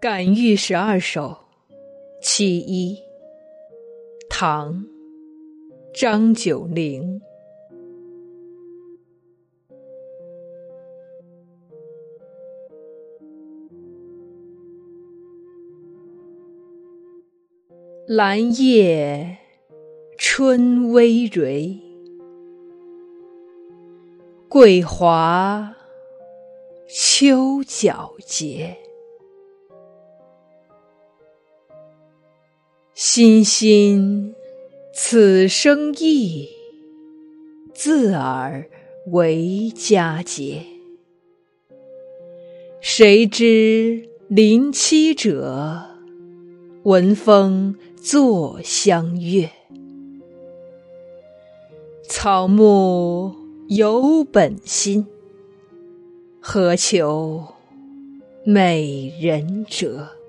感遇十二首，其一，唐，张九龄。兰叶春葳蕤，桂华秋皎洁。欣欣，此生意，自尔为佳节。谁知林栖者，闻风坐相悦。草木有本心，何求美人折？